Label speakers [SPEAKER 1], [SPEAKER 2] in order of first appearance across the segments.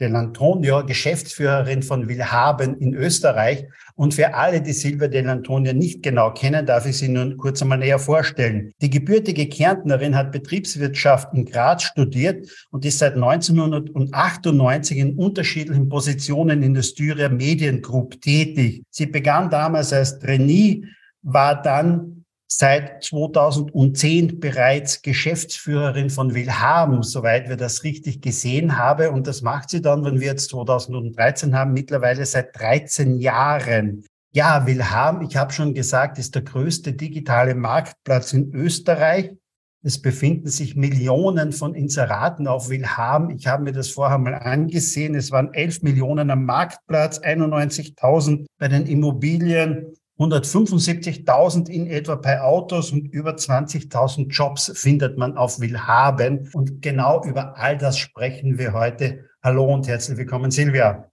[SPEAKER 1] Dell'Antonio, Geschäftsführerin von Willhaben in Österreich. Und für alle, die Silvia Dell'Antonio nicht genau kennen, darf ich sie nun kurz einmal näher vorstellen. Die gebürtige Kärntnerin hat Betriebswirtschaft in Graz studiert und ist seit 1998 in unterschiedlichen Positionen in der Styria Mediengroup tätig. Sie begann damals als Trainee, war dann seit 2010 bereits Geschäftsführerin von Willhaben, soweit wir das richtig gesehen haben. Und das macht sie dann, wenn wir jetzt 2013 haben, mittlerweile seit 13 Jahren. Ja, Willhaben, ich habe schon gesagt, ist der größte digitale Marktplatz in Österreich. Es befinden sich Millionen von Inseraten auf Willhaben. Ich habe mir das vorher mal angesehen. Es waren 11 Millionen am Marktplatz, 91.000 bei den Immobilien 175.000 in etwa bei Autos und über 20.000 Jobs findet man auf Willhaben. Und genau über all das sprechen wir heute. Hallo und herzlich willkommen, Silvia.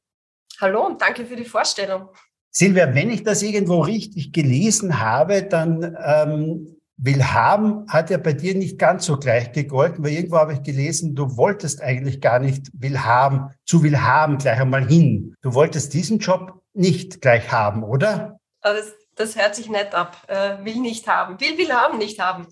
[SPEAKER 2] Hallo und danke für die Vorstellung.
[SPEAKER 1] Silvia, wenn ich das irgendwo richtig gelesen habe, dann ähm, Willhaben hat ja bei dir nicht ganz so gleich gegolten, weil irgendwo habe ich gelesen, du wolltest eigentlich gar nicht Willhaben, zu Willhaben gleich einmal hin. Du wolltest diesen Job nicht gleich haben, oder?
[SPEAKER 2] Das, das hört sich nett ab. Äh, will nicht haben. Will, will haben, nicht haben.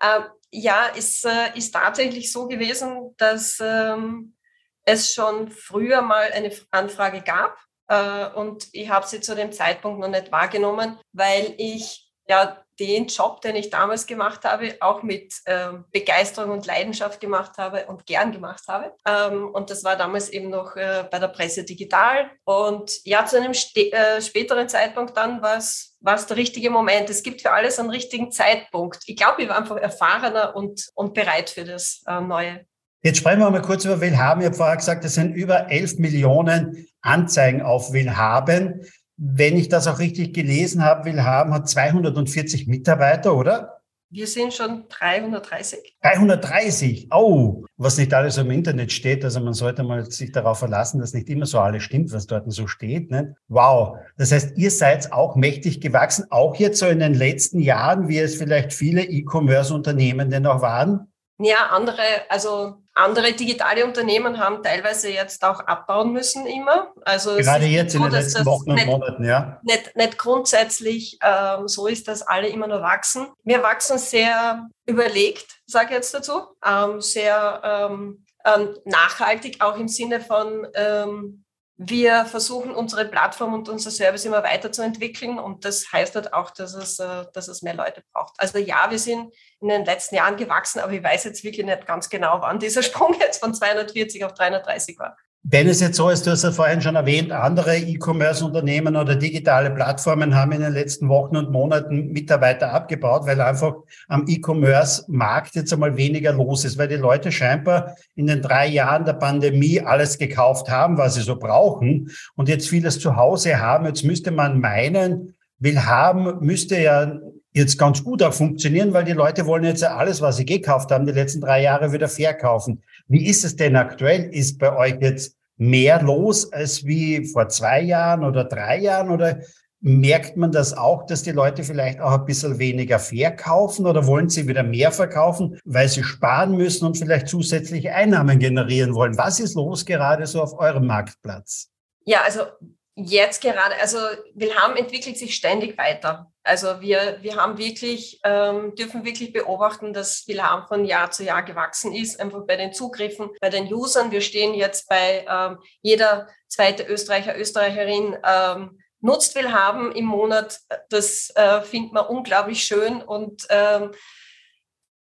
[SPEAKER 2] Äh, ja, es äh, ist tatsächlich so gewesen, dass ähm, es schon früher mal eine Anfrage gab. Äh, und ich habe sie zu dem Zeitpunkt noch nicht wahrgenommen, weil ich ja den Job, den ich damals gemacht habe, auch mit ähm, Begeisterung und Leidenschaft gemacht habe und gern gemacht habe. Ähm, und das war damals eben noch äh, bei der Presse digital. Und ja, zu einem äh, späteren Zeitpunkt dann war es der richtige Moment. Es gibt für alles einen richtigen Zeitpunkt. Ich glaube, ich war einfach erfahrener und, und bereit für das äh, Neue.
[SPEAKER 1] Jetzt sprechen wir mal kurz über Willhaben. Ich habe vorher gesagt, es sind über 11 Millionen Anzeigen auf Willhaben wenn ich das auch richtig gelesen habe, Willhaben hat 240 Mitarbeiter, oder?
[SPEAKER 2] Wir sind schon 330.
[SPEAKER 1] 330, oh, was nicht alles im Internet steht. Also man sollte mal sich darauf verlassen, dass nicht immer so alles stimmt, was dort so steht. Ne? Wow, das heißt, ihr seid auch mächtig gewachsen, auch jetzt so in den letzten Jahren, wie es vielleicht viele E-Commerce-Unternehmen denn auch waren?
[SPEAKER 2] Ja, andere, also andere digitale Unternehmen haben teilweise jetzt auch abbauen müssen immer.
[SPEAKER 1] Also Gerade jetzt so, in den letzten Wochen und nicht, Monaten, ja.
[SPEAKER 2] Nicht, nicht grundsätzlich ähm, so ist, dass alle immer nur wachsen. Wir wachsen sehr überlegt, sage ich jetzt dazu, ähm, sehr ähm, ähm nachhaltig, auch im Sinne von ähm, wir versuchen, unsere Plattform und unser Service immer weiterzuentwickeln und das heißt halt auch, dass es, äh, dass es mehr Leute braucht. Also ja, wir sind in den letzten Jahren gewachsen, aber ich weiß jetzt wirklich nicht ganz genau, wann dieser Sprung jetzt von 240 auf 330 war.
[SPEAKER 1] Wenn es jetzt so ist, du hast ja vorhin schon erwähnt, andere E-Commerce-Unternehmen oder digitale Plattformen haben in den letzten Wochen und Monaten Mitarbeiter abgebaut, weil einfach am E-Commerce-Markt jetzt einmal weniger los ist, weil die Leute scheinbar in den drei Jahren der Pandemie alles gekauft haben, was sie so brauchen und jetzt vieles zu Hause haben. Jetzt müsste man meinen, will haben, müsste ja jetzt ganz gut auch funktionieren, weil die Leute wollen jetzt ja alles, was sie gekauft haben, die letzten drei Jahre wieder verkaufen. Wie ist es denn aktuell? Ist bei euch jetzt mehr los als wie vor zwei Jahren oder drei Jahren oder merkt man das auch, dass die Leute vielleicht auch ein bisschen weniger verkaufen oder wollen sie wieder mehr verkaufen, weil sie sparen müssen und vielleicht zusätzliche Einnahmen generieren wollen? Was ist los gerade so auf eurem Marktplatz?
[SPEAKER 2] Ja, also jetzt gerade, also Wilhelm entwickelt sich ständig weiter. Also wir, wir haben wirklich, ähm, dürfen wirklich beobachten, dass Wilhelm von Jahr zu Jahr gewachsen ist, einfach bei den Zugriffen, bei den Usern. Wir stehen jetzt bei ähm, jeder zweite Österreicher, Österreicherin ähm, nutzt Wilhelm im Monat. Das äh, findet man unglaublich schön und ähm,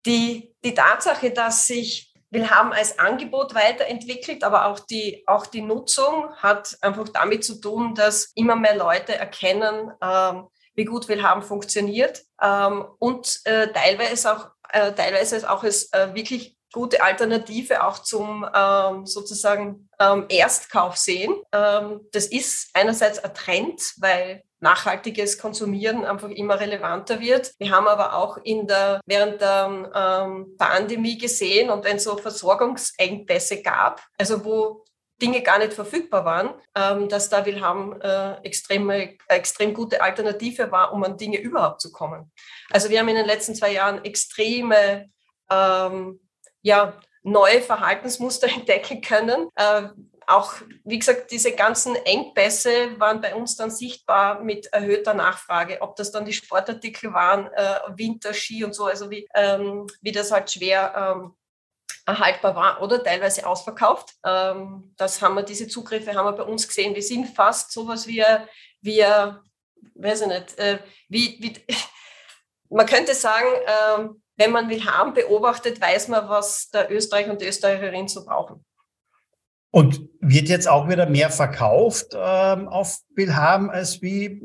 [SPEAKER 2] die, die Tatsache, dass sich Willhaben als Angebot weiterentwickelt, aber auch die, auch die Nutzung hat einfach damit zu tun, dass immer mehr Leute erkennen, ähm, wie gut Willhaben funktioniert ähm, und äh, teilweise auch, äh, teilweise auch es äh, wirklich gute Alternative auch zum ähm, sozusagen ähm, Erstkauf sehen. Ähm, das ist einerseits ein Trend, weil nachhaltiges Konsumieren einfach immer relevanter wird. Wir haben aber auch in der, während der ähm, Pandemie gesehen und wenn es so Versorgungsengpässe gab, also wo Dinge gar nicht verfügbar waren, ähm, dass da Wilhelm äh, extreme, extrem gute Alternative war, um an Dinge überhaupt zu kommen. Also wir haben in den letzten zwei Jahren extreme ähm, ja, neue Verhaltensmuster entdecken können. Äh, auch, wie gesagt, diese ganzen Engpässe waren bei uns dann sichtbar mit erhöhter Nachfrage. Ob das dann die Sportartikel waren, äh, Winter, Ski und so, also wie, ähm, wie das halt schwer ähm, erhaltbar war oder teilweise ausverkauft. Ähm, das haben wir, diese Zugriffe haben wir bei uns gesehen. Wir sind fast sowas wie, wie weiß ich nicht, äh, wie, wie man könnte sagen, äh, wenn man Wilhelm beobachtet, weiß man, was der Österreicher und die Österreicherin so brauchen.
[SPEAKER 1] Und wird jetzt auch wieder mehr verkauft ähm, auf Wilhelm als wie,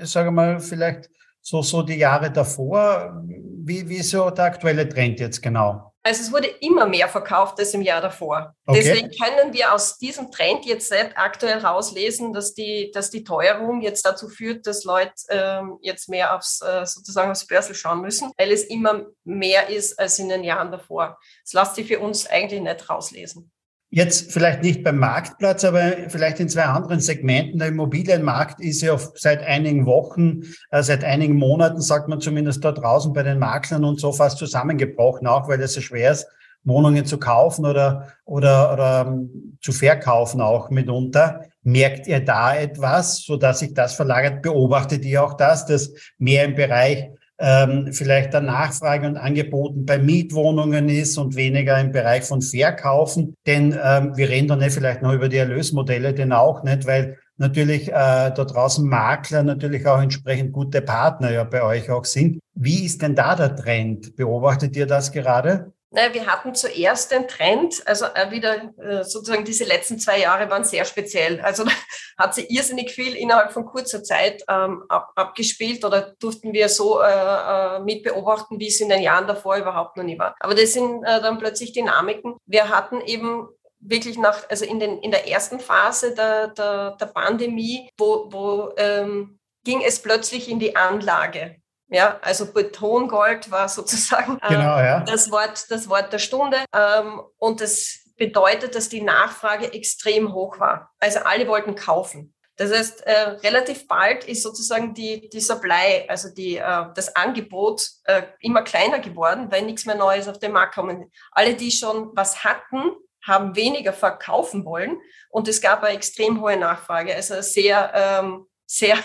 [SPEAKER 1] ich sage mal, vielleicht so, so die Jahre davor? Wie, wie ist so der aktuelle Trend jetzt genau?
[SPEAKER 2] Also es wurde immer mehr verkauft als im Jahr davor. Okay. Deswegen können wir aus diesem Trend jetzt aktuell rauslesen, dass die, dass die Teuerung jetzt dazu führt, dass Leute ähm, jetzt mehr aufs, äh, sozusagen aufs Börsel schauen müssen, weil es immer mehr ist als in den Jahren davor. Das lässt sich für uns eigentlich nicht rauslesen.
[SPEAKER 1] Jetzt vielleicht nicht beim Marktplatz, aber vielleicht in zwei anderen Segmenten. Der Immobilienmarkt ist ja seit einigen Wochen, äh, seit einigen Monaten, sagt man zumindest da draußen bei den Maklern und so fast zusammengebrochen, auch weil es so schwer ist, Wohnungen zu kaufen oder, oder, oder ähm, zu verkaufen auch mitunter. Merkt ihr da etwas, so dass sich das verlagert? Beobachtet ihr auch das, dass mehr im Bereich ähm, vielleicht der Nachfrage und Angeboten bei Mietwohnungen ist und weniger im Bereich von Verkaufen. Denn ähm, wir reden dann nicht vielleicht noch über die Erlösmodelle, denn auch nicht, weil natürlich äh, da draußen Makler natürlich auch entsprechend gute Partner ja bei euch auch sind. Wie ist denn da der Trend? Beobachtet ihr das gerade?
[SPEAKER 2] Naja, wir hatten zuerst den Trend, also äh, wieder äh, sozusagen diese letzten zwei Jahre waren sehr speziell. Also hat sie irrsinnig viel innerhalb von kurzer Zeit ähm, ab, abgespielt oder durften wir so äh, äh, mitbeobachten, wie es in den Jahren davor überhaupt noch nie war. Aber das sind äh, dann plötzlich Dynamiken. Wir hatten eben wirklich nach, also in, den, in der ersten Phase der, der, der Pandemie, wo, wo ähm, ging es plötzlich in die Anlage. Ja, also Betongold war sozusagen äh, genau, ja. das, Wort, das Wort der Stunde. Ähm, und das bedeutet, dass die Nachfrage extrem hoch war. Also alle wollten kaufen. Das heißt, äh, relativ bald ist sozusagen die, die Supply, also die, äh, das Angebot äh, immer kleiner geworden, weil nichts mehr Neues auf den Markt kommen. Alle, die schon was hatten, haben weniger verkaufen wollen und es gab eine extrem hohe Nachfrage. Also sehr, ähm, sehr,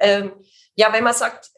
[SPEAKER 2] ähm, ja, wenn man sagt,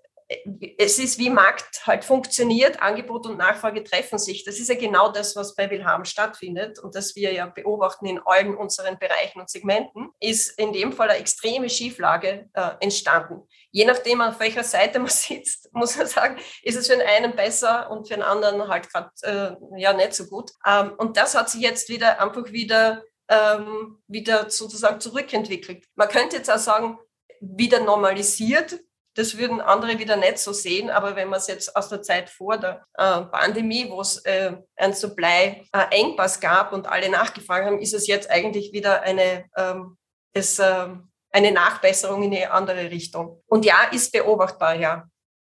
[SPEAKER 2] es ist wie Markt halt funktioniert, Angebot und Nachfrage treffen sich. Das ist ja genau das, was bei Wilhelm stattfindet und das wir ja beobachten in allen unseren Bereichen und Segmenten, ist in dem Fall eine extreme Schieflage äh, entstanden. Je nachdem, auf welcher Seite man sitzt, muss man sagen, ist es für den einen besser und für den anderen halt gerade äh, ja nicht so gut. Ähm, und das hat sich jetzt wieder einfach wieder, ähm, wieder sozusagen zurückentwickelt. Man könnte jetzt auch sagen, wieder normalisiert, das würden andere wieder nicht so sehen, aber wenn man es jetzt aus der Zeit vor der äh, Pandemie, wo es äh, ein Supply-Engpass gab und alle nachgefragt haben, ist es jetzt eigentlich wieder eine, ähm, es, äh, eine Nachbesserung in eine andere Richtung. Und ja, ist beobachtbar, ja.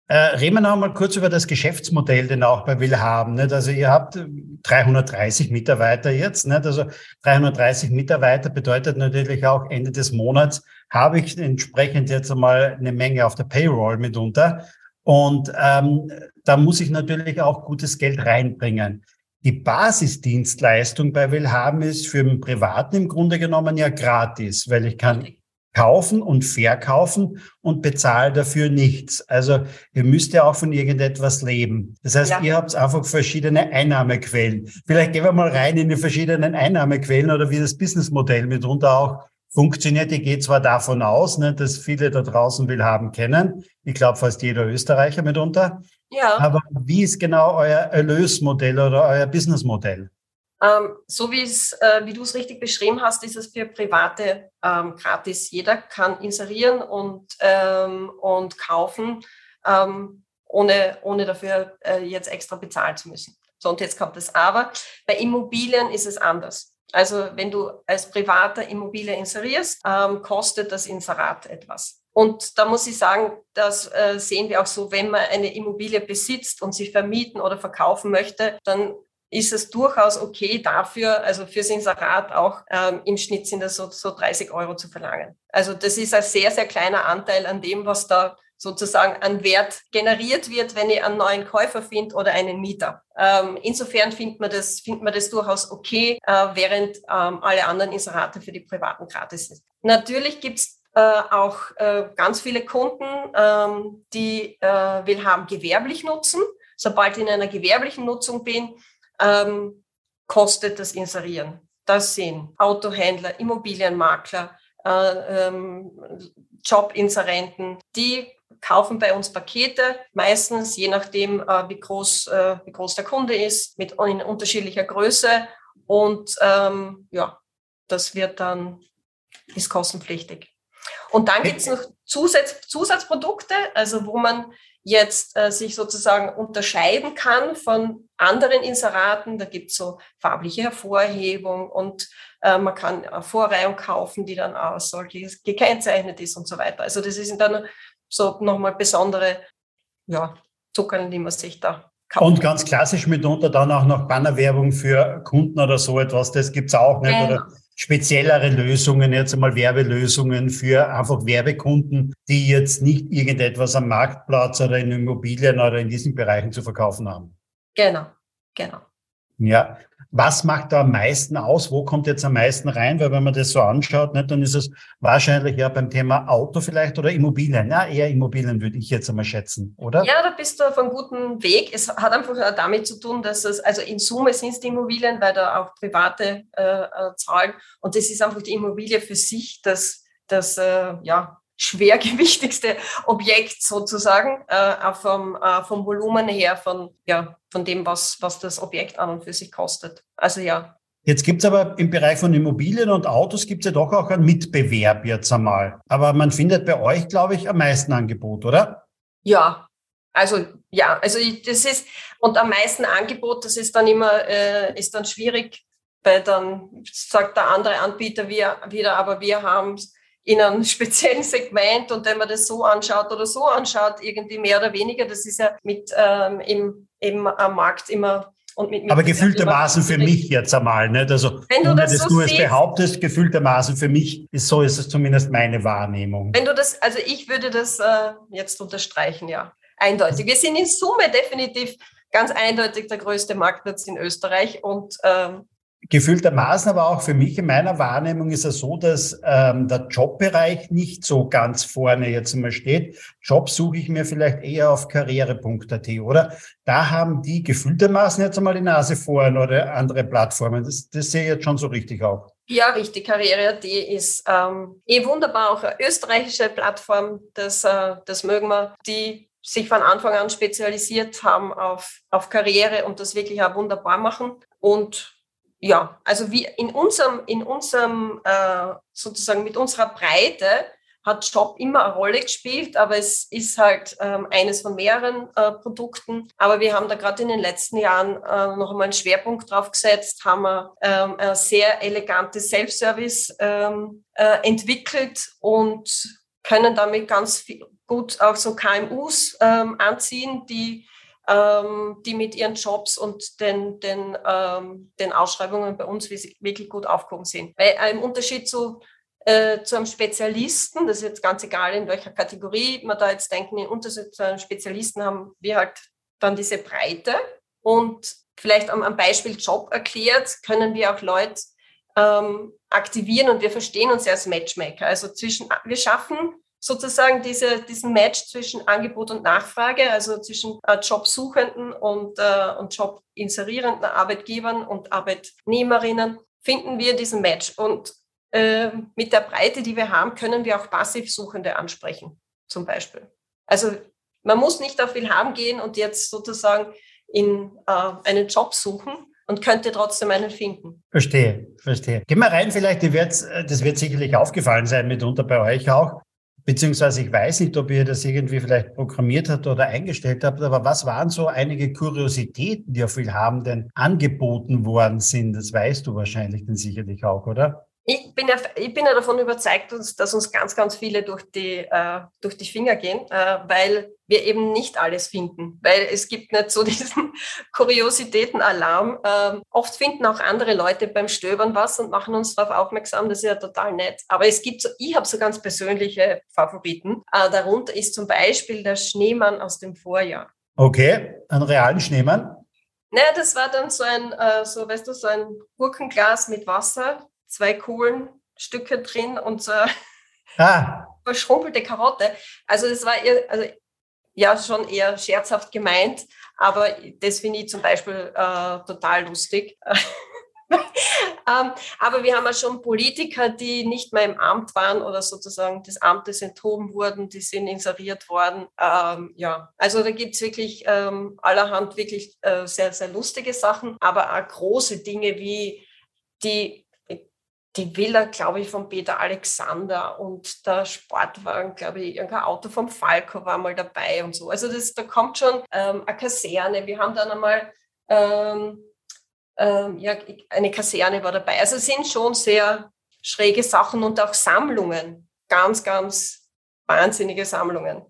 [SPEAKER 1] Äh, reden wir noch mal kurz über das Geschäftsmodell, den auch bei Will haben. Nicht? Also ihr habt 330 Mitarbeiter jetzt. Nicht? Also 330 Mitarbeiter bedeutet natürlich auch Ende des Monats habe ich entsprechend jetzt einmal eine Menge auf der Payroll mitunter. Und ähm, da muss ich natürlich auch gutes Geld reinbringen. Die Basisdienstleistung bei Willhaben ist für den Privaten im Grunde genommen ja gratis, weil ich kann kaufen und verkaufen und bezahle dafür nichts. Also ihr müsst ja auch von irgendetwas leben. Das heißt, ja. ihr habt einfach verschiedene Einnahmequellen. Vielleicht gehen wir mal rein in die verschiedenen Einnahmequellen oder wie das Businessmodell mitunter auch funktioniert. Ich gehe zwar davon aus, ne, dass viele da draußen will haben kennen. Ich glaube fast jeder Österreicher mitunter. Ja. Aber wie ist genau euer Erlösmodell oder euer Businessmodell?
[SPEAKER 2] Ähm, so äh, wie du es richtig beschrieben hast, ist es für Private ähm, gratis. Jeder kann inserieren und, ähm, und kaufen, ähm, ohne, ohne dafür äh, jetzt extra bezahlen zu müssen. So, und jetzt kommt das Aber. Bei Immobilien ist es anders. Also wenn du als privater Immobilie inserierst, ähm, kostet das Inserat etwas. Und da muss ich sagen, das äh, sehen wir auch so, wenn man eine Immobilie besitzt und sie vermieten oder verkaufen möchte, dann ist es durchaus okay dafür, also fürs Inserat auch ähm, im Schnitt sind das so, so 30 Euro zu verlangen. Also das ist ein sehr, sehr kleiner Anteil an dem, was da sozusagen an Wert generiert wird, wenn ich einen neuen Käufer finde oder einen Mieter. Ähm, insofern findet man das, findet man das durchaus okay, äh, während ähm, alle anderen Inserate für die Privaten gratis sind. Natürlich gibt's äh, auch äh, ganz viele Kunden, ähm, die äh, will haben gewerblich nutzen. Sobald ich in einer gewerblichen Nutzung bin, ähm, kostet das Inserieren. Das sind Autohändler, Immobilienmakler, äh, ähm, Jobinserenten, die kaufen bei uns Pakete, meistens je nachdem, äh, wie, groß, äh, wie groß der Kunde ist, mit in unterschiedlicher Größe. Und ähm, ja, das wird dann, ist kostenpflichtig. Und dann gibt es noch Zusatz, Zusatzprodukte, also wo man jetzt äh, sich sozusagen unterscheiden kann von anderen Inseraten. Da gibt es so farbliche Hervorhebung und äh, man kann eine Vorreihung kaufen, die dann aus solche gekennzeichnet ist und so weiter. Also das sind dann so nochmal besondere ja, Zucker, die man sich da kauft.
[SPEAKER 1] Und ganz klassisch mitunter dann auch noch Bannerwerbung für Kunden oder so etwas, das gibt es auch nicht. Genau. Oder speziellere Lösungen, jetzt einmal Werbelösungen für einfach Werbekunden, die jetzt nicht irgendetwas am Marktplatz oder in Immobilien oder in diesen Bereichen zu verkaufen haben.
[SPEAKER 2] Genau, genau.
[SPEAKER 1] Ja, was macht da am meisten aus? Wo kommt jetzt am meisten rein? Weil wenn man das so anschaut, nicht, dann ist es wahrscheinlich ja beim Thema Auto vielleicht oder Immobilien. Ja, eher Immobilien würde ich jetzt einmal schätzen, oder?
[SPEAKER 2] Ja, da bist du auf einem guten Weg. Es hat einfach damit zu tun, dass es, also in Summe sind es die Immobilien, weil da auch private äh, äh zahlen. Und das ist einfach die Immobilie für sich, das, das äh, ja, schwergewichtigste Objekt sozusagen, äh, auch vom, äh, vom Volumen her, von, ja, von dem, was, was das Objekt an und für sich kostet. Also ja.
[SPEAKER 1] Jetzt gibt's aber im Bereich von Immobilien und Autos gibt's ja doch auch einen Mitbewerb jetzt einmal. Aber man findet bei euch, glaube ich, am meisten Angebot, oder?
[SPEAKER 2] Ja, also ja, also das ist und am meisten Angebot, das ist dann immer äh, ist dann schwierig, weil dann sagt der andere Anbieter wir wieder, aber wir haben in einem speziellen Segment und wenn man das so anschaut oder so anschaut, irgendwie mehr oder weniger, das ist ja mit ähm, im, im, am Markt immer und mit,
[SPEAKER 1] mit Aber gefühltermaßen für mich jetzt einmal, nicht? Also, wenn du das, das so du es behauptest, gefühltermaßen für mich ist so, ist es zumindest meine Wahrnehmung.
[SPEAKER 2] Wenn du das, also ich würde das äh, jetzt unterstreichen, ja. Eindeutig. Wir sind in Summe definitiv ganz eindeutig der größte Marktplatz in Österreich und ähm,
[SPEAKER 1] Gefühltermaßen aber auch für mich in meiner Wahrnehmung ist es so, dass ähm, der Jobbereich nicht so ganz vorne jetzt immer steht. Job suche ich mir vielleicht eher auf karriere.at, oder? Da haben die gefühltermaßen jetzt einmal die Nase vorn oder andere Plattformen. Das, das sehe ich jetzt schon so richtig auch.
[SPEAKER 2] Ja, richtig. Karriere.at ist ähm, eh wunderbar, auch eine österreichische Plattform. Das, äh, das mögen wir. Die sich von Anfang an spezialisiert haben auf, auf Karriere und das wirklich auch wunderbar machen. Und ja, also wie in unserem, in unserem äh, sozusagen mit unserer Breite hat Job immer eine Rolle gespielt, aber es ist halt ähm, eines von mehreren äh, Produkten. Aber wir haben da gerade in den letzten Jahren äh, noch einmal einen Schwerpunkt drauf gesetzt, haben wir ähm, ein sehr elegantes Self-Service ähm, äh, entwickelt und können damit ganz viel, gut auch so KMUs ähm, anziehen, die ähm, die mit ihren Jobs und den, den, ähm, den Ausschreibungen bei uns wirklich gut aufgehoben sind. Weil äh, im Unterschied zu, äh, zu einem Spezialisten, das ist jetzt ganz egal, in welcher Kategorie man da jetzt denken, im Unterschied zu einem Spezialisten haben wir halt dann diese Breite und vielleicht am, am Beispiel Job erklärt, können wir auch Leute ähm, aktivieren und wir verstehen uns als Matchmaker. Also zwischen, wir schaffen sozusagen diese, diesen Match zwischen Angebot und Nachfrage, also zwischen äh, Jobsuchenden und, äh, und Jobinserierenden Arbeitgebern und Arbeitnehmerinnen, finden wir diesen Match. Und äh, mit der Breite, die wir haben, können wir auch Passivsuchende ansprechen, zum Beispiel. Also man muss nicht auf viel haben gehen und jetzt sozusagen in äh, einen Job suchen, und könnte trotzdem einen finden.
[SPEAKER 1] Verstehe, verstehe. Gehen wir rein, vielleicht, das wird sicherlich aufgefallen sein, mitunter bei euch auch beziehungsweise ich weiß nicht, ob ihr das irgendwie vielleicht programmiert habt oder eingestellt habt, aber was waren so einige Kuriositäten, die auf Willhaben angeboten worden sind? Das weißt du wahrscheinlich dann sicherlich auch, oder?
[SPEAKER 2] Ich bin, ja, ich bin ja davon überzeugt, dass uns ganz, ganz viele durch die, äh, durch die Finger gehen, äh, weil wir eben nicht alles finden. Weil es gibt nicht so diesen Kuriositäten-Alarm. Ähm, oft finden auch andere Leute beim Stöbern was und machen uns darauf aufmerksam. Das ist ja total nett. Aber es gibt so, ich habe so ganz persönliche Favoriten. Äh, darunter ist zum Beispiel der Schneemann aus dem Vorjahr.
[SPEAKER 1] Okay, einen realen Schneemann?
[SPEAKER 2] Naja, das war dann so ein, äh, so, weißt du, so ein Gurkenglas mit Wasser zwei Kohlenstücke drin und so ah. verschrumpelte Karotte. Also das war eher, also ja schon eher scherzhaft gemeint, aber das finde ich zum Beispiel äh, total lustig. ähm, aber wir haben ja schon Politiker, die nicht mehr im Amt waren oder sozusagen des Amtes enthoben wurden, die sind inseriert worden. Ähm, ja, also da gibt es wirklich ähm, allerhand wirklich äh, sehr, sehr lustige Sachen, aber auch große Dinge wie die die Villa, glaube ich, von Peter Alexander und der Sportwagen, glaube ich, irgendein Auto vom Falco war mal dabei und so. Also das, da kommt schon ähm, eine Kaserne. Wir haben dann einmal ähm, ähm, ja, eine Kaserne war dabei. Also es sind schon sehr schräge Sachen und auch Sammlungen. Ganz, ganz wahnsinnige Sammlungen.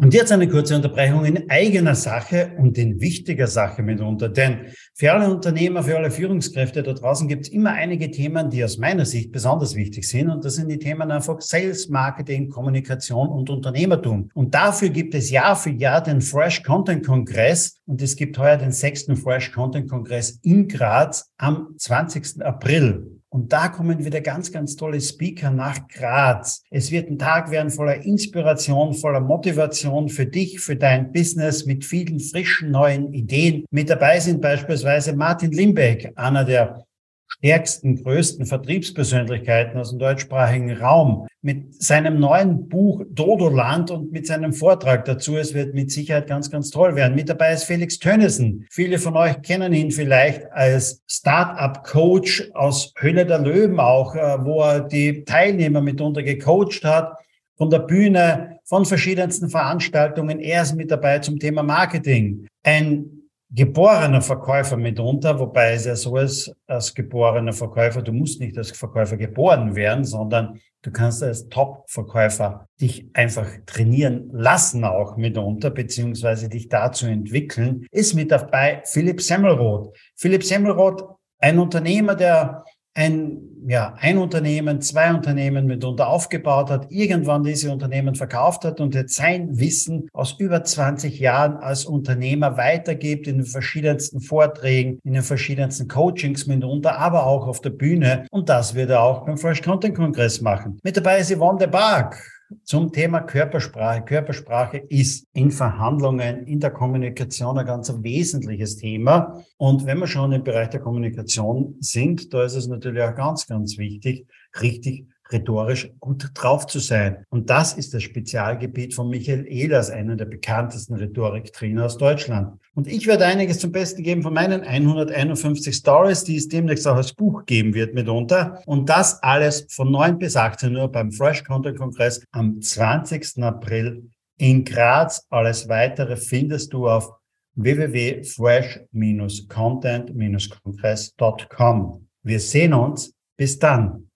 [SPEAKER 1] Und jetzt eine kurze Unterbrechung in eigener Sache und in wichtiger Sache mitunter. Denn für alle Unternehmer, für alle Führungskräfte da draußen gibt es immer einige Themen, die aus meiner Sicht besonders wichtig sind. Und das sind die Themen einfach Sales, Marketing, Kommunikation und Unternehmertum. Und dafür gibt es Jahr für Jahr den Fresh Content Kongress. Und es gibt heuer den sechsten Fresh Content Kongress in Graz am 20. April. Und da kommen wieder ganz, ganz tolle Speaker nach Graz. Es wird ein Tag werden voller Inspiration, voller Motivation für dich, für dein Business mit vielen frischen neuen Ideen. Mit dabei sind beispielsweise Martin Limbeck, einer der stärksten, größten Vertriebspersönlichkeiten aus dem deutschsprachigen Raum mit seinem neuen Buch Dodoland und mit seinem Vortrag dazu. Es wird mit Sicherheit ganz, ganz toll werden. Mit dabei ist Felix Tönnissen. Viele von euch kennen ihn vielleicht als Start-up-Coach aus Höhle der Löwen auch, äh, wo er die Teilnehmer mitunter gecoacht hat von der Bühne, von verschiedensten Veranstaltungen. Er ist mit dabei zum Thema Marketing. Ein geborener Verkäufer mitunter, wobei es ja so ist, als geborener Verkäufer, du musst nicht als Verkäufer geboren werden, sondern du kannst als Top-Verkäufer dich einfach trainieren lassen auch mitunter, beziehungsweise dich dazu entwickeln, ist mit dabei Philipp Semmelroth. Philipp Semmelroth, ein Unternehmer, der ein, ja, ein Unternehmen, zwei Unternehmen mitunter aufgebaut hat, irgendwann diese Unternehmen verkauft hat und jetzt sein Wissen aus über 20 Jahren als Unternehmer weitergibt in den verschiedensten Vorträgen, in den verschiedensten Coachings mitunter, aber auch auf der Bühne. Und das wird er auch beim Fresh Content Kongress machen. Mit dabei ist Yvonne de Barg zum Thema Körpersprache. Körpersprache ist in Verhandlungen, in der Kommunikation ein ganz wesentliches Thema. Und wenn wir schon im Bereich der Kommunikation sind, da ist es natürlich auch ganz, ganz wichtig, richtig rhetorisch gut drauf zu sein. Und das ist das Spezialgebiet von Michael Ehlers, einer der bekanntesten Rhetoriktrainer aus Deutschland. Und ich werde einiges zum Besten geben von meinen 151 Stories, die es demnächst auch als Buch geben wird mitunter. Und das alles von 9 bis 18 Uhr beim Fresh Content Kongress am 20. April in Graz. Alles weitere findest du auf www.fresh-content-kongress.com. Wir sehen uns. Bis dann.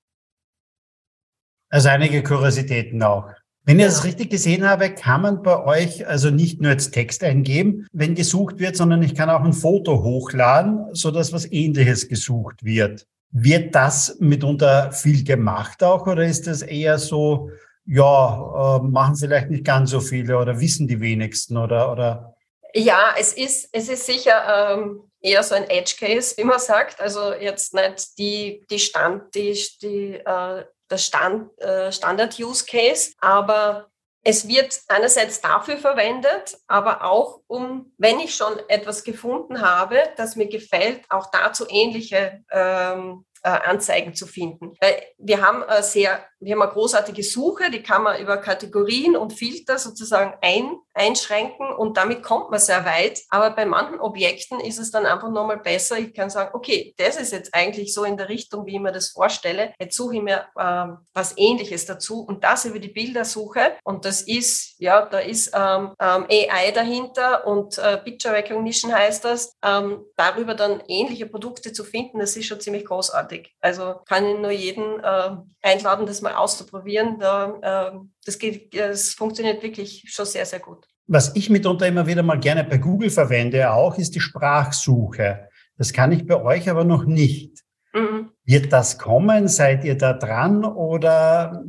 [SPEAKER 1] Also einige Kuriositäten auch. Wenn ich das richtig gesehen habe, kann man bei euch also nicht nur jetzt Text eingeben, wenn gesucht wird, sondern ich kann auch ein Foto hochladen, so dass was ähnliches gesucht wird. Wird das mitunter viel gemacht auch oder ist das eher so, ja, äh, machen vielleicht nicht ganz so viele oder wissen die wenigsten oder, oder?
[SPEAKER 2] Ja, es ist, es ist sicher ähm, eher so ein Edge Case, wie man sagt. Also jetzt nicht die, die Stand, die, die äh, der Stand, äh, Standard-Use-Case, aber es wird einerseits dafür verwendet, aber auch um, wenn ich schon etwas gefunden habe, das mir gefällt, auch dazu ähnliche ähm, äh, Anzeigen zu finden. Weil wir haben äh, sehr wir haben eine großartige Suche, die kann man über Kategorien und Filter sozusagen ein, einschränken und damit kommt man sehr weit. Aber bei manchen Objekten ist es dann einfach nochmal besser. Ich kann sagen, okay, das ist jetzt eigentlich so in der Richtung, wie ich mir das vorstelle. Jetzt suche ich mir ähm, was Ähnliches dazu und das über die Bildersuche. Und das ist, ja, da ist ähm, ähm, AI dahinter und äh, Picture Recognition heißt das. Ähm, darüber dann ähnliche Produkte zu finden, das ist schon ziemlich großartig. Also kann ich nur jeden äh, einladen, das mal auszuprobieren. Da, äh, das, geht, das funktioniert wirklich schon sehr, sehr gut.
[SPEAKER 1] Was ich mitunter immer wieder mal gerne bei Google verwende auch, ist die Sprachsuche. Das kann ich bei euch aber noch nicht. Mhm. Wird das kommen? Seid ihr da dran oder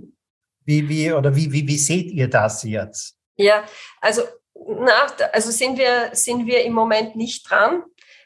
[SPEAKER 1] wie, wie, oder wie, wie, wie seht ihr das jetzt?
[SPEAKER 2] Ja, also, na, also sind wir, sind wir im Moment nicht dran.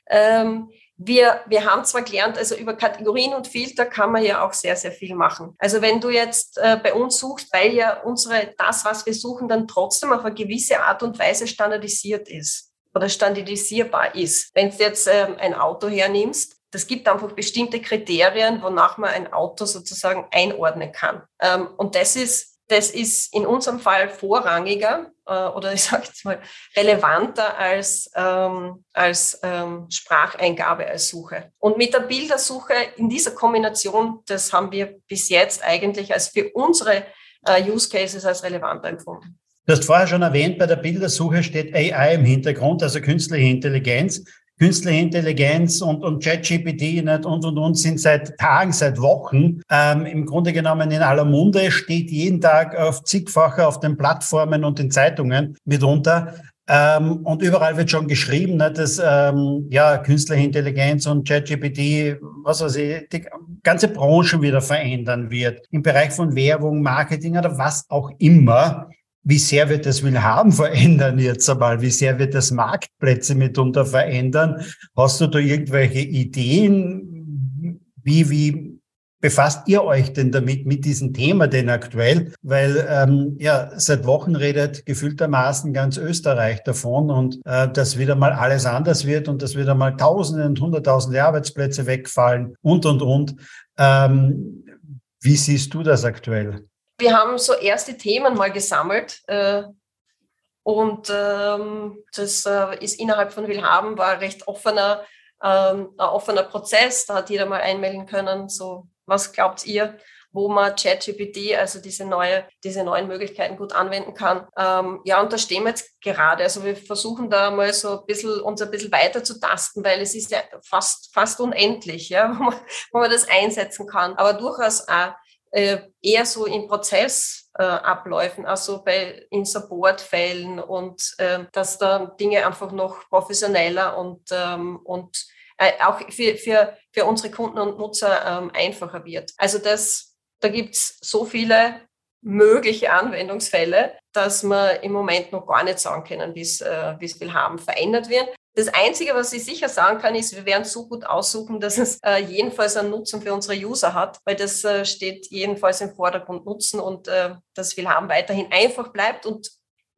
[SPEAKER 2] Ähm, wir, wir haben zwar gelernt, also über Kategorien und Filter kann man ja auch sehr, sehr viel machen. Also wenn du jetzt äh, bei uns suchst, weil ja unsere, das, was wir suchen, dann trotzdem auf eine gewisse Art und Weise standardisiert ist oder standardisierbar ist. Wenn du jetzt ähm, ein Auto hernimmst, das gibt einfach bestimmte Kriterien, wonach man ein Auto sozusagen einordnen kann. Ähm, und das ist das ist in unserem Fall vorrangiger äh, oder ich sage jetzt mal relevanter als, ähm, als ähm, Spracheingabe als Suche. Und mit der Bildersuche in dieser Kombination, das haben wir bis jetzt eigentlich als für unsere äh, Use Cases als relevant empfunden.
[SPEAKER 1] Du hast vorher schon erwähnt, bei der Bildersuche steht AI im Hintergrund, also künstliche Intelligenz künstliche Intelligenz und, und ChatGPT und, und, und sind seit Tagen, seit Wochen ähm, im Grunde genommen in aller Munde, steht jeden Tag auf zigfache auf den Plattformen und den Zeitungen mitunter. Ähm, und überall wird schon geschrieben, ne, dass ähm, ja, künstliche Intelligenz und ChatGPT, was weiß ich, die ganze Branche wieder verändern wird. Im Bereich von Werbung, Marketing oder was auch immer. Wie sehr wird das Willhaben verändern jetzt einmal? Wie sehr wird das Marktplätze mitunter verändern? Hast du da irgendwelche Ideen? Wie, wie befasst ihr euch denn damit, mit diesem Thema denn aktuell? Weil ähm, ja, seit Wochen redet gefühltermaßen ganz Österreich davon und äh, dass wieder mal alles anders wird und dass wieder mal Tausende und Hunderttausende Arbeitsplätze wegfallen und, und, und. Ähm, wie siehst du das aktuell?
[SPEAKER 2] Wir haben so erste Themen mal gesammelt. Äh, und ähm, das äh, ist innerhalb von Willhaben war recht offener, ähm, ein offener Prozess. Da hat jeder mal einmelden können, so was glaubt ihr, wo man ChatGPT, also diese neue, diese neuen Möglichkeiten gut anwenden kann. Ähm, ja, und da stehen wir jetzt gerade. Also wir versuchen da mal so ein bisschen uns ein bisschen weiter zu tasten, weil es ist ja fast, fast unendlich, ja, wo man, wo man das einsetzen kann. Aber durchaus auch eher so in Prozessabläufen, äh, also bei in Supportfällen und äh, dass da Dinge einfach noch professioneller und, ähm, und äh, auch für, für, für unsere Kunden und Nutzer ähm, einfacher wird. Also das, da gibt's so viele mögliche Anwendungsfälle, dass wir im Moment noch gar nicht sagen können, wie es äh, will haben verändert wird. Das Einzige, was ich sicher sagen kann, ist, wir werden so gut aussuchen, dass es äh, jedenfalls einen Nutzen für unsere User hat, weil das äh, steht jedenfalls im Vordergrund Nutzen und äh, das Willhaben weiterhin einfach bleibt und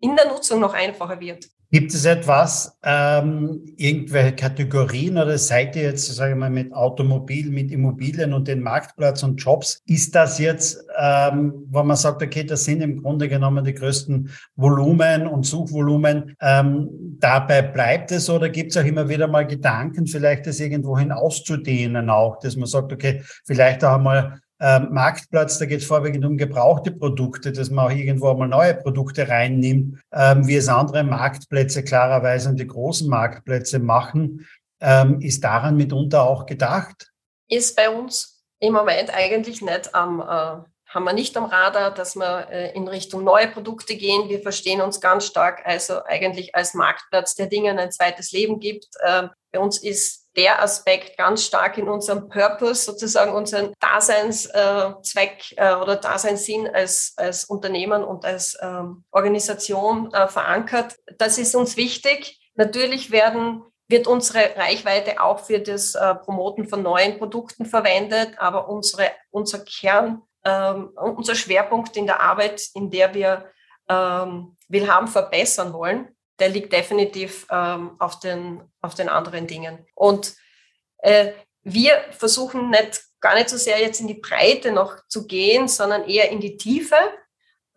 [SPEAKER 2] in der Nutzung noch einfacher wird.
[SPEAKER 1] Gibt es etwas, ähm, irgendwelche Kategorien oder seid ihr jetzt, sage ich mal, mit Automobil, mit Immobilien und den Marktplatz und Jobs? Ist das jetzt, ähm, wo man sagt, okay, das sind im Grunde genommen die größten Volumen und Suchvolumen, ähm, dabei bleibt es oder gibt es auch immer wieder mal Gedanken, vielleicht das irgendwo hinauszudehnen auch, dass man sagt, okay, vielleicht auch einmal ähm, Marktplatz, da geht es vorwiegend um gebrauchte Produkte, dass man auch irgendwo einmal neue Produkte reinnimmt, ähm, wie es andere Marktplätze klarerweise und die großen Marktplätze machen. Ähm, ist daran mitunter auch gedacht?
[SPEAKER 2] Ist bei uns im Moment eigentlich nicht am, äh, haben wir nicht am Radar, dass wir äh, in Richtung neue Produkte gehen. Wir verstehen uns ganz stark also eigentlich als Marktplatz, der Dingen ein zweites Leben gibt. Äh, bei uns ist der Aspekt ganz stark in unserem Purpose, sozusagen unseren Daseinszweck äh, oder Daseinssinn als, als Unternehmen und als ähm, Organisation äh, verankert. Das ist uns wichtig. Natürlich werden wird unsere Reichweite auch für das äh, Promoten von neuen Produkten verwendet, aber unsere, unser Kern, ähm, unser Schwerpunkt in der Arbeit, in der wir ähm, Willhaben verbessern wollen, der liegt definitiv ähm, auf, den, auf den anderen Dingen. Und äh, wir versuchen nicht gar nicht so sehr jetzt in die Breite noch zu gehen, sondern eher in die Tiefe.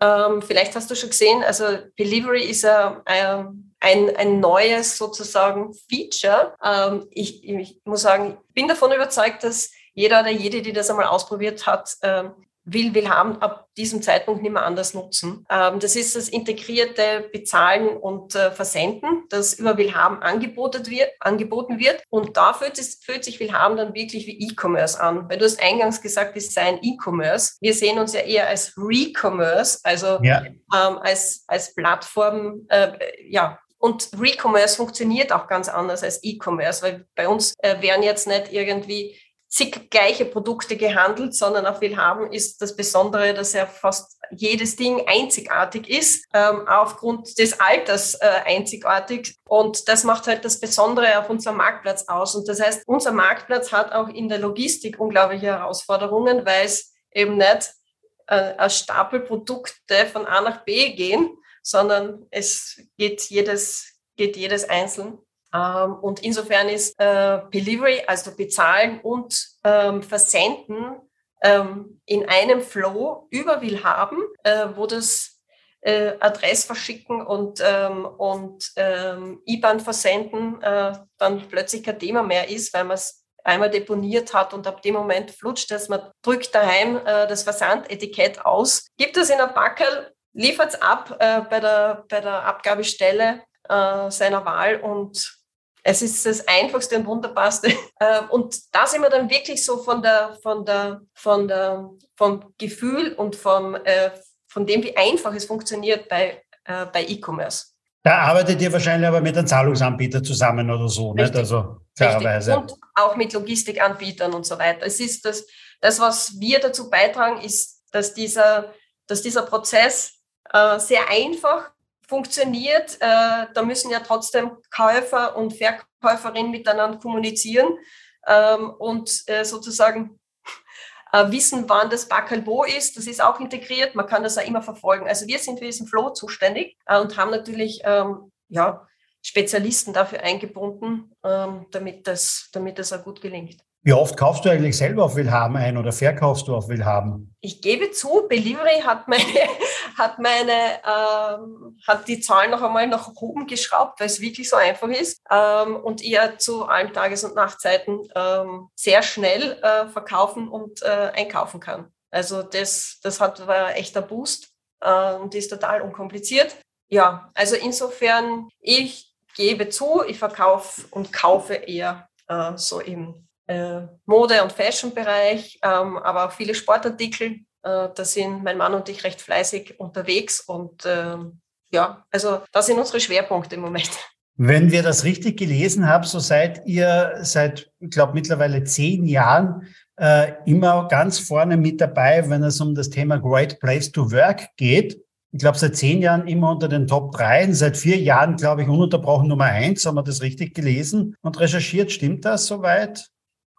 [SPEAKER 2] Ähm, vielleicht hast du schon gesehen, also Delivery ist ein, ein, ein neues sozusagen Feature. Ähm, ich, ich muss sagen, ich bin davon überzeugt, dass jeder oder jede, die das einmal ausprobiert hat, ähm, will, will haben, ab diesem Zeitpunkt nicht mehr anders nutzen. Ähm, das ist das integrierte Bezahlen und äh, Versenden, das über Willhaben angeboten wird, angeboten wird. Und da fühlt, es, fühlt sich Willhaben dann wirklich wie E-Commerce an. Weil du hast eingangs gesagt, es sei ein E-Commerce. Wir sehen uns ja eher als Re-Commerce, also ja. ähm, als, als Plattform, äh, ja, und Re-Commerce funktioniert auch ganz anders als E-Commerce, weil bei uns äh, werden jetzt nicht irgendwie zig gleiche Produkte gehandelt, sondern auf Willhaben ist das Besondere, dass ja fast jedes Ding einzigartig ist, ähm, aufgrund des Alters äh, einzigartig. Und das macht halt das Besondere auf unserem Marktplatz aus. Und das heißt, unser Marktplatz hat auch in der Logistik unglaubliche Herausforderungen, weil es eben nicht äh, als Stapel Produkte von A nach B gehen, sondern es geht jedes, geht jedes einzeln. Ähm, und insofern ist äh, Delivery, also bezahlen und ähm, versenden, ähm, in einem Flow über Willhaben, äh, wo das äh, Adress verschicken und, ähm, und ähm, IBAN versenden äh, dann plötzlich kein Thema mehr ist, weil man es einmal deponiert hat und ab dem Moment flutscht es, man drückt daheim äh, das Versandetikett aus, gibt es in ein Backel, liefert es ab äh, bei, der, bei der Abgabestelle seiner Wahl und es ist das Einfachste und Wunderbarste. Ähm, und da sind wir dann wirklich so von der, von der, von der, vom Gefühl und vom, äh, von dem, wie einfach es funktioniert bei, äh, bei E-Commerce.
[SPEAKER 1] Da arbeitet ihr wahrscheinlich aber mit einem Zahlungsanbieter zusammen oder so,
[SPEAKER 2] Richtig.
[SPEAKER 1] nicht? Also klarerweise.
[SPEAKER 2] Und auch mit Logistikanbietern und so weiter. Es ist das, das, was wir dazu beitragen, ist, dass dieser, dass dieser Prozess äh, sehr einfach funktioniert. Äh, da müssen ja trotzdem Käufer und Verkäuferin miteinander kommunizieren ähm, und äh, sozusagen äh, wissen, wann das Backel wo ist. Das ist auch integriert. Man kann das auch immer verfolgen. Also wir sind für diesen Flow zuständig äh, und haben natürlich ähm, ja, Spezialisten dafür eingebunden, ähm, damit, das, damit das auch gut gelingt.
[SPEAKER 1] Wie oft kaufst du eigentlich selber auf Willhaben ein oder verkaufst du auf Willhaben?
[SPEAKER 2] Ich gebe zu, Delivery hat meine, hat meine, ähm, hat die Zahlen noch einmal nach oben geschraubt, weil es wirklich so einfach ist ähm, und ihr zu allen Tages- und Nachtzeiten ähm, sehr schnell äh, verkaufen und äh, einkaufen kann. Also das, das hat war echter Boost äh, und ist total unkompliziert. Ja, also insofern, ich gebe zu, ich verkaufe und kaufe eher äh, so im äh, Mode- und Fashion-Bereich, ähm, aber auch viele Sportartikel. Äh, da sind mein Mann und ich recht fleißig unterwegs und ähm, ja, also das sind unsere Schwerpunkte im Moment.
[SPEAKER 1] Wenn wir das richtig gelesen haben, so seid ihr seit, ich glaube, mittlerweile zehn Jahren äh, immer ganz vorne mit dabei, wenn es um das Thema Great Place to Work geht. Ich glaube, seit zehn Jahren immer unter den Top 3, seit vier Jahren, glaube ich, ununterbrochen Nummer eins. Haben wir das richtig gelesen und recherchiert? Stimmt das soweit?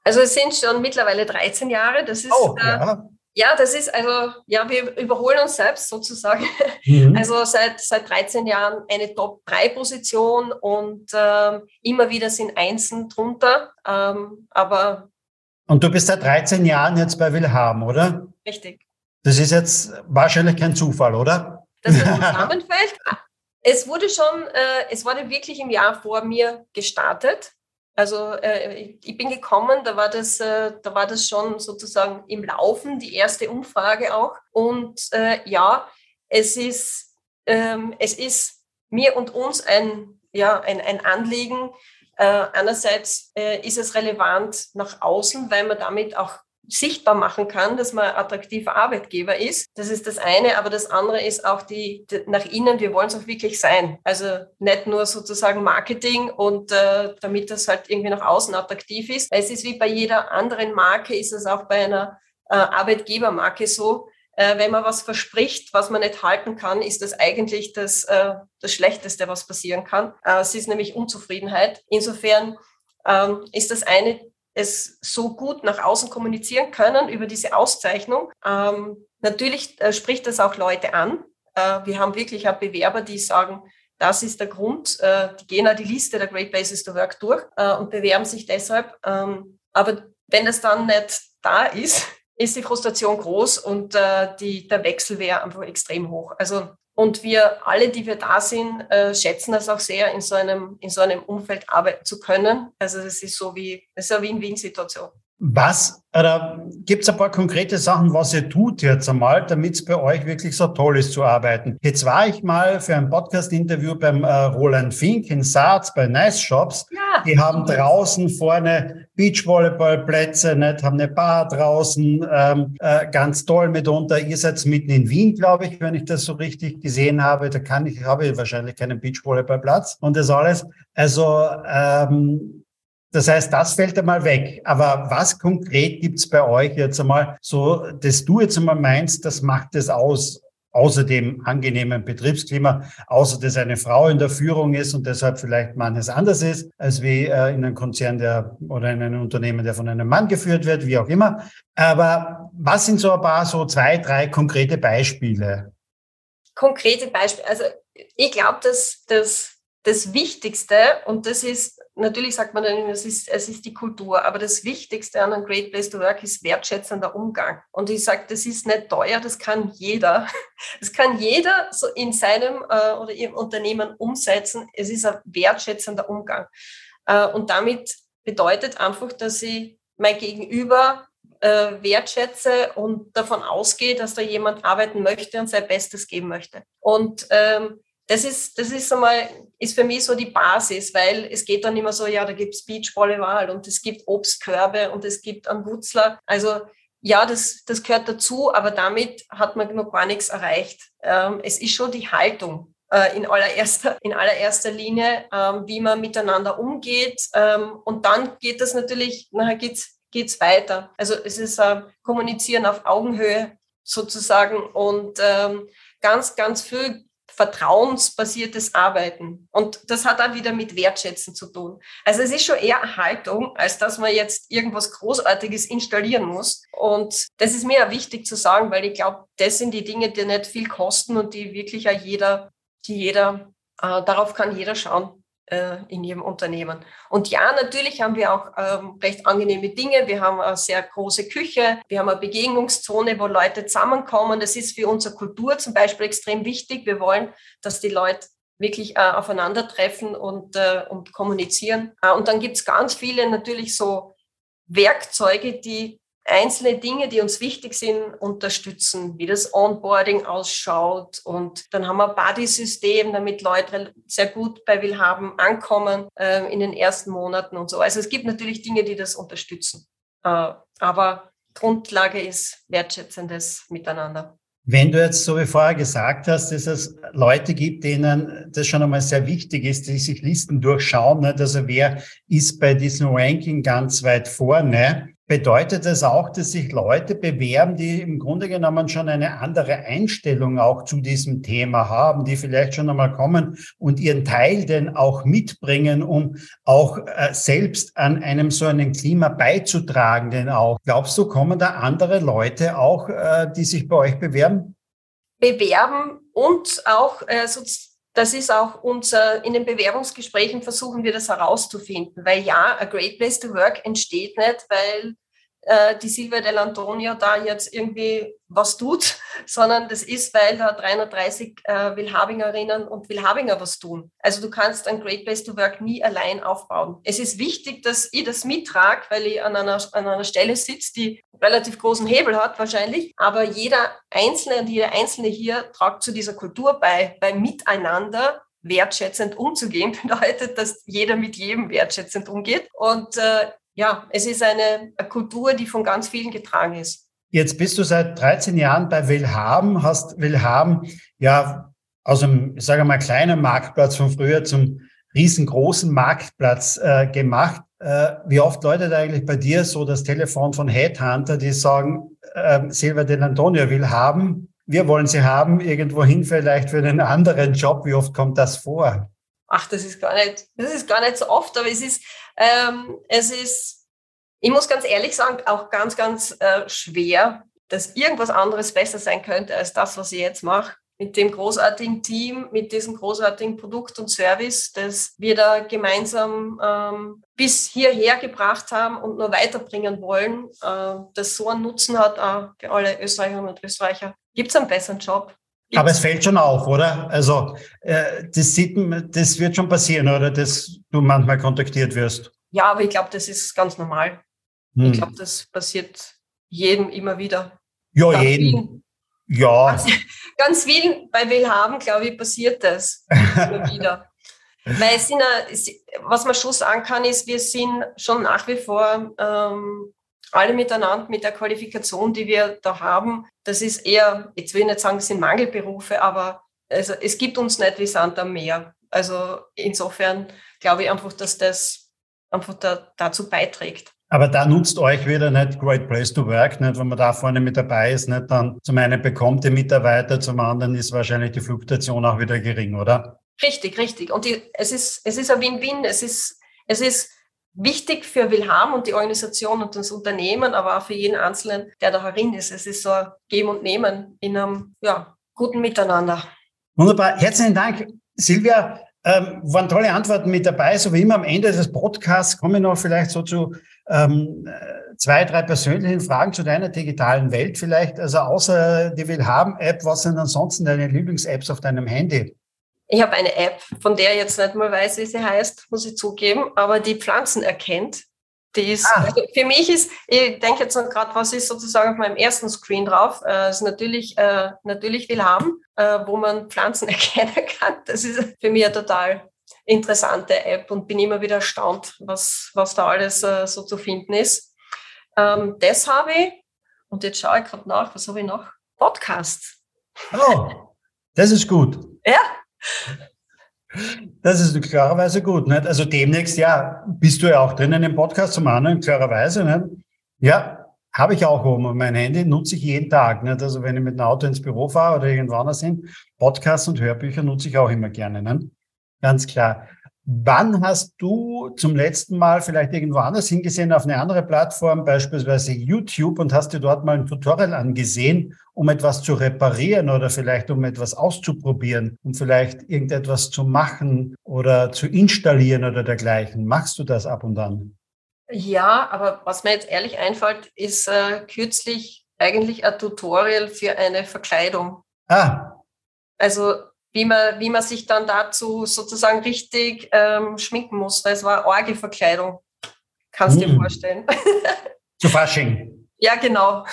[SPEAKER 2] Also es sind schon mittlerweile 13 Jahre. Das ist,
[SPEAKER 1] oh, ja. Äh,
[SPEAKER 2] ja, das ist also, ja, wir überholen uns selbst sozusagen. Mhm. Also seit, seit 13 Jahren eine Top-3-Position und ähm, immer wieder sind Einsen drunter. Ähm, aber.
[SPEAKER 1] Und du bist seit 13 Jahren jetzt bei Willhaben, oder?
[SPEAKER 2] Richtig.
[SPEAKER 1] Das ist jetzt wahrscheinlich kein Zufall, oder?
[SPEAKER 2] Dass das zusammenfällt. es wurde schon, äh, es wurde wirklich im Jahr vor mir gestartet. Also äh, ich bin gekommen, da war das, äh, da war das schon sozusagen im Laufen, die erste Umfrage auch. Und äh, ja, es ist, ähm, es ist mir und uns ein, ja, ein, ein Anliegen. Äh, einerseits äh, ist es relevant nach außen, weil man damit auch sichtbar machen kann, dass man attraktiver Arbeitgeber ist. Das ist das eine, aber das andere ist auch die, die nach innen, wir wollen es auch wirklich sein. Also nicht nur sozusagen Marketing und äh, damit das halt irgendwie nach außen attraktiv ist. Es ist wie bei jeder anderen Marke, ist es auch bei einer äh, Arbeitgebermarke so, äh, wenn man was verspricht, was man nicht halten kann, ist das eigentlich das, äh, das Schlechteste, was passieren kann. Äh, es ist nämlich Unzufriedenheit. Insofern ähm, ist das eine es so gut nach außen kommunizieren können über diese Auszeichnung. Ähm, natürlich äh, spricht das auch Leute an. Äh, wir haben wirklich auch Bewerber, die sagen, das ist der Grund. Äh, die gehen auch die Liste der Great Places to Work durch äh, und bewerben sich deshalb. Ähm, aber wenn es dann nicht da ist, ist die Frustration groß und äh, die, der Wechsel wäre einfach extrem hoch. Also und wir alle, die wir da sind, äh, schätzen das auch sehr, in so einem, in so einem Umfeld arbeiten zu können. Also es ist so wie, es ist eine Win-Win-Situation.
[SPEAKER 1] Was, oder gibt es ein paar konkrete Sachen, was ihr tut jetzt einmal, damit es bei euch wirklich so toll ist zu arbeiten? Jetzt war ich mal für ein Podcast-Interview beim äh, Roland Fink in Saaz bei Nice Shops. Ja. Die haben draußen vorne Beachvolleyballplätze, nicht, haben eine Bar draußen, ähm, äh, ganz toll mitunter. Ihr seid mitten in Wien, glaube ich, wenn ich das so richtig gesehen habe. Da kann ich, habe ich wahrscheinlich keinen Beachvolleyballplatz und das alles. Also ähm, das heißt, das fällt einmal weg. Aber was konkret gibt's bei euch jetzt einmal so, dass du jetzt einmal meinst, das macht es aus? Außer dem angenehmen Betriebsklima, außer dass eine Frau in der Führung ist und deshalb vielleicht manches anders ist, als wie äh, in einem Konzern der oder in einem Unternehmen, der von einem Mann geführt wird, wie auch immer. Aber was sind so ein paar, so zwei, drei konkrete Beispiele?
[SPEAKER 2] Konkrete Beispiele. Also ich glaube, dass, dass das Wichtigste, und das ist, natürlich sagt man dann, es ist, es ist die Kultur, aber das Wichtigste an einem Great Place to Work ist wertschätzender Umgang. Und ich sage, das ist nicht teuer, das kann jeder. Das kann jeder so in seinem äh, oder im Unternehmen umsetzen. Es ist ein wertschätzender Umgang. Äh, und damit bedeutet einfach, dass ich mein Gegenüber äh, wertschätze und davon ausgehe, dass da jemand arbeiten möchte und sein Bestes geben möchte. Und ähm, das ist, das ist einmal, ist für mich so die Basis, weil es geht dann immer so, ja, da gibt es Beachvolleyball und es gibt Obstkörbe und es gibt einen Wutzler. Also ja, das, das gehört dazu, aber damit hat man noch gar nichts erreicht. Ähm, es ist schon die Haltung äh, in, allererster, in allererster Linie, ähm, wie man miteinander umgeht. Ähm, und dann geht das natürlich, nachher geht's geht's weiter. Also es ist äh, Kommunizieren auf Augenhöhe sozusagen und ähm, ganz, ganz viel vertrauensbasiertes Arbeiten. Und das hat auch wieder mit Wertschätzen zu tun. Also es ist schon eher Haltung, als dass man jetzt irgendwas Großartiges installieren muss. Und das ist mir auch wichtig zu sagen, weil ich glaube, das sind die Dinge, die nicht viel kosten und die wirklich auch jeder, die jeder, äh, darauf kann jeder schauen äh, in jedem Unternehmen. Und ja, natürlich haben wir auch ähm, recht angenehme Dinge. Wir haben eine sehr große Küche, wir haben eine Begegnungszone, wo Leute zusammenkommen. Das ist für unsere Kultur zum Beispiel extrem wichtig. Wir wollen, dass die Leute wirklich äh, aufeinandertreffen und, äh, und kommunizieren. Äh, und dann gibt es ganz viele natürlich so Werkzeuge, die einzelne Dinge, die uns wichtig sind, unterstützen, wie das Onboarding ausschaut. Und dann haben wir ein Buddy-System, damit Leute sehr gut bei Willhaben ankommen äh, in den ersten Monaten und so. Also es gibt natürlich Dinge, die das unterstützen. Äh, aber Grundlage ist wertschätzendes Miteinander.
[SPEAKER 1] Wenn du jetzt, so wie vorher gesagt hast, dass es Leute gibt, denen das schon einmal sehr wichtig ist, die sich Listen durchschauen, nicht? also wer ist bei diesem Ranking ganz weit vorne, Bedeutet das auch, dass sich Leute bewerben, die im Grunde genommen schon eine andere Einstellung auch zu diesem Thema haben, die vielleicht schon einmal kommen und ihren Teil denn auch mitbringen, um auch äh, selbst an einem so einen Klima beizutragen, denn auch. Glaubst du, kommen da andere Leute auch, äh, die sich bei euch bewerben?
[SPEAKER 2] Bewerben und auch äh, so das ist auch unser, in den Bewerbungsgesprächen versuchen wir das herauszufinden, weil ja, a great place to work entsteht nicht, weil äh, die Silvia del Antonio da jetzt irgendwie was tut, sondern das ist, weil da 330 äh, Willhabingerinnen und Willhabinger was tun. Also du kannst ein Great Place to Work nie allein aufbauen. Es ist wichtig, dass ich das mittrage, weil ich an einer, an einer Stelle sitze, die relativ großen Hebel hat wahrscheinlich, aber jeder Einzelne und jeder Einzelne hier tragt zu dieser Kultur bei, bei Miteinander wertschätzend umzugehen, bedeutet, dass jeder mit jedem wertschätzend umgeht. Und äh, ja, es ist eine, eine Kultur, die von ganz vielen getragen ist.
[SPEAKER 1] Jetzt bist du seit 13 Jahren bei Willhaben, hast Willhaben ja aus einem, ich sage mal, kleinen Marktplatz von früher zum riesengroßen Marktplatz äh, gemacht. Äh, wie oft läutet eigentlich bei dir so das Telefon von Headhunter, die sagen, äh, Silva del Antonio will haben, wir wollen sie haben, irgendwohin vielleicht für einen anderen Job. Wie oft kommt das vor?
[SPEAKER 2] Ach, das ist gar nicht, das ist gar nicht so oft, aber es ist, ähm, es ist, ich muss ganz ehrlich sagen, auch ganz, ganz äh, schwer, dass irgendwas anderes besser sein könnte als das, was ich jetzt mache. mit dem großartigen Team, mit diesem großartigen Produkt und Service, das wir da gemeinsam ähm, bis hierher gebracht haben und nur weiterbringen wollen, äh, das so einen Nutzen hat äh, für alle Österreicherinnen und Österreicher. Gibt es einen besseren Job?
[SPEAKER 1] Aber es fällt schon auf, oder? Also äh, das, sieht, das wird schon passieren, oder? Dass du manchmal kontaktiert wirst.
[SPEAKER 2] Ja, aber ich glaube, das ist ganz normal. Hm. Ich glaube, das passiert jedem immer wieder.
[SPEAKER 1] Ja, jedem. Ja.
[SPEAKER 2] Ganz, ganz vielen bei Willhaben, glaube ich, passiert das immer wieder. Weil es sind, was man schon sagen kann, ist, wir sind schon nach wie vor ähm, alle miteinander mit der Qualifikation, die wir da haben. Das ist eher, jetzt will ich nicht sagen, es sind Mangelberufe, aber also, es gibt uns nicht wie Sand am Meer. Also insofern glaube ich einfach, dass das einfach da, dazu beiträgt.
[SPEAKER 1] Aber da nutzt euch wieder nicht Great Place to Work, nicht, wenn man da vorne mit dabei ist, nicht, dann zum einen bekommt ihr Mitarbeiter, zum anderen ist wahrscheinlich die Fluktuation auch wieder gering, oder?
[SPEAKER 2] Richtig, richtig. Und die, es ist, es ist ein Win-Win. Es ist, es ist wichtig für Wilhelm und die Organisation und das Unternehmen, aber auch für jeden Einzelnen, der da herin ist. Es ist so ein Geben und Nehmen in einem, ja, guten Miteinander.
[SPEAKER 1] Wunderbar. Herzlichen Dank, Silvia. Ähm, waren tolle Antworten mit dabei. So wie immer am Ende des Podcasts komme ich noch vielleicht so zu ähm, zwei, drei persönlichen Fragen zu deiner digitalen Welt vielleicht. Also außer die Willhaben-App, was sind ansonsten deine Lieblings-Apps auf deinem Handy?
[SPEAKER 2] Ich habe eine App, von der ich jetzt nicht mal weiß, wie sie heißt, muss ich zugeben, aber die Pflanzen erkennt. Die ist, ah. also für mich ist, ich denke jetzt gerade, was ist sozusagen auf meinem ersten Screen drauf, äh, ist natürlich, äh, natürlich Willhaben, äh, wo man Pflanzen erkennen kann. Das ist für mich eine total interessante App und bin immer wieder erstaunt, was, was da alles äh, so zu finden ist. Ähm, das habe ich, und jetzt schaue ich gerade nach, was habe ich noch? Podcasts.
[SPEAKER 1] Oh, das ist gut.
[SPEAKER 2] Ja.
[SPEAKER 1] Das ist klarerweise gut. Nicht? Also demnächst, ja, bist du ja auch drinnen im Podcast zum anderen, klarerweise. Nicht? Ja, habe ich auch oben. Mein Handy nutze ich jeden Tag. Nicht? Also wenn ich mit dem Auto ins Büro fahre oder irgendwo anders hin, Podcasts und Hörbücher nutze ich auch immer gerne. Nicht? Ganz klar. Wann hast du zum letzten Mal vielleicht irgendwo anders hingesehen, auf eine andere Plattform, beispielsweise YouTube, und hast dir dort mal ein Tutorial angesehen, um etwas zu reparieren oder vielleicht um etwas auszuprobieren, um vielleicht irgendetwas zu machen oder zu installieren oder dergleichen? Machst du das ab und an?
[SPEAKER 2] Ja, aber was mir jetzt ehrlich einfällt, ist äh, kürzlich eigentlich ein Tutorial für eine Verkleidung.
[SPEAKER 1] Ah.
[SPEAKER 2] Also wie man, wie man sich dann dazu sozusagen richtig ähm, schminken muss, weil es war Orgelverkleidung. Kannst du hm. dir vorstellen.
[SPEAKER 1] Zu Fasching.
[SPEAKER 2] Ja, genau.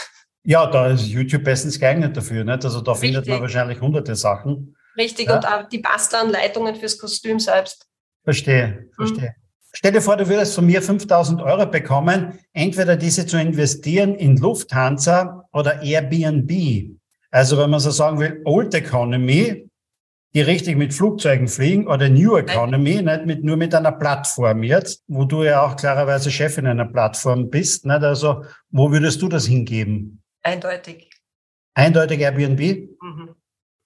[SPEAKER 1] Ja, da ist YouTube bestens geeignet dafür. Nicht? Also da Richtig. findet man wahrscheinlich hunderte Sachen.
[SPEAKER 2] Richtig, ja. und auch die Basta-Anleitungen fürs Kostüm selbst.
[SPEAKER 1] Verstehe, mhm. verstehe. Mhm. Stell dir vor, du würdest von mir 5000 Euro bekommen, entweder diese zu investieren in Lufthansa oder Airbnb. Also wenn man so sagen will, Old Economy, die richtig mit Flugzeugen fliegen oder New Economy, nicht mit, nur mit einer Plattform jetzt, wo du ja auch klarerweise Chefin einer Plattform bist. Nicht? Also, wo würdest du das hingeben?
[SPEAKER 2] Eindeutig.
[SPEAKER 1] Eindeutig Airbnb? Mhm.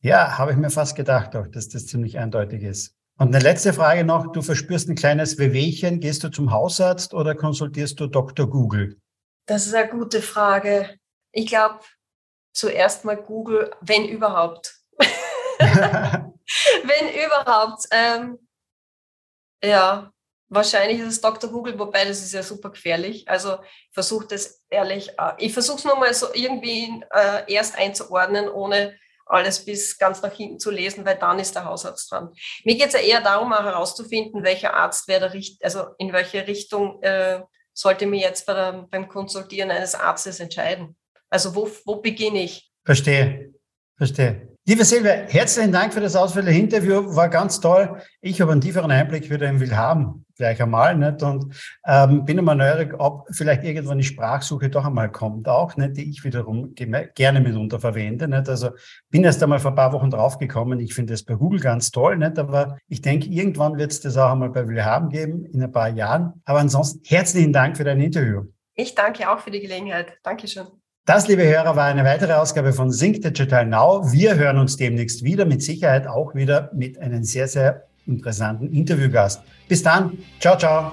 [SPEAKER 1] Ja, habe ich mir fast gedacht auch, dass das ziemlich eindeutig ist. Und eine letzte Frage noch. Du verspürst ein kleines Wehwehchen. Gehst du zum Hausarzt oder konsultierst du Dr. Google?
[SPEAKER 2] Das ist eine gute Frage. Ich glaube, zuerst mal Google, wenn überhaupt. Wenn überhaupt. Ähm, ja, wahrscheinlich ist es Dr. Google, wobei das ist ja super gefährlich. Also versuche das ehrlich, äh, ich versuche es nur mal so irgendwie äh, erst einzuordnen, ohne alles bis ganz nach hinten zu lesen, weil dann ist der Hausarzt dran. Mir geht es ja eher darum, auch herauszufinden, welcher Arzt wäre der Richt also in welche Richtung äh, sollte mir jetzt bei der, beim Konsultieren eines Arztes entscheiden. Also wo, wo beginne ich?
[SPEAKER 1] Verstehe, verstehe. Liebe Silvia, herzlichen Dank für das ausführliche Interview. War ganz toll. Ich habe einen tieferen Einblick wieder in Wilhelm gleich einmal nicht? und ähm, bin immer neugierig, ob vielleicht irgendwann die Sprachsuche doch einmal kommt, auch nicht, die ich wiederum gerne mitunter verwende. Nicht? Also bin erst einmal vor ein paar Wochen draufgekommen. Ich finde das bei Google ganz toll, nicht? aber ich denke, irgendwann wird es das auch einmal bei Wilhelm geben in ein paar Jahren. Aber ansonsten herzlichen Dank für dein Interview.
[SPEAKER 2] Ich danke auch für die Gelegenheit. Dankeschön.
[SPEAKER 1] Das, liebe Hörer, war eine weitere Ausgabe von Sync Digital Now. Wir hören uns demnächst wieder, mit Sicherheit auch wieder mit einem sehr, sehr interessanten Interviewgast. Bis dann. Ciao, ciao.